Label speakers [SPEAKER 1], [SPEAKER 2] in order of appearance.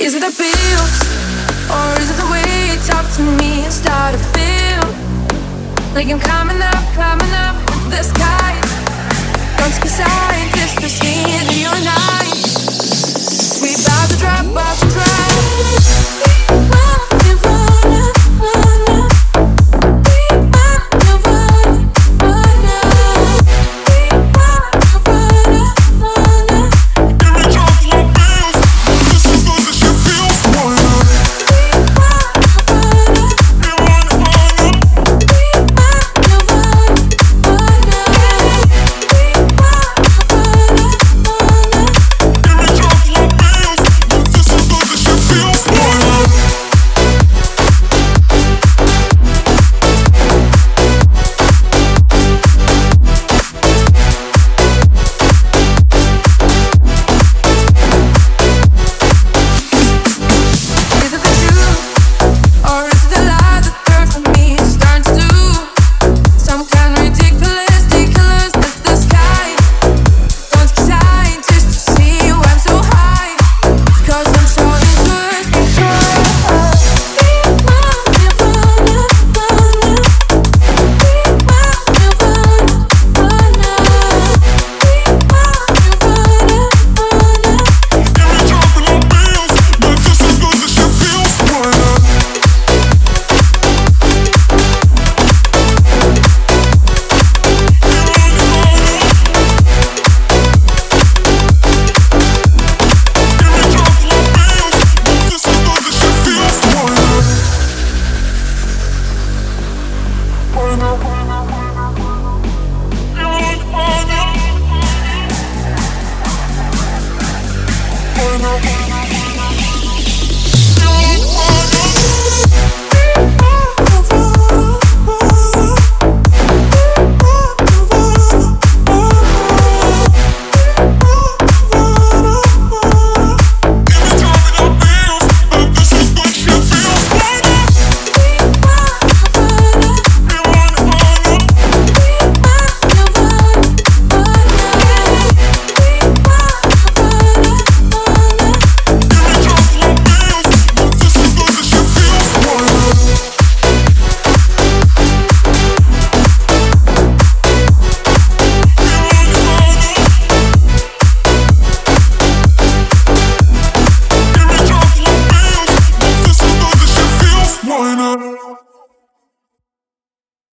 [SPEAKER 1] Is it the pills or is it the way you talk to me? And start to feel. Like I'm coming up, coming up?
[SPEAKER 2] General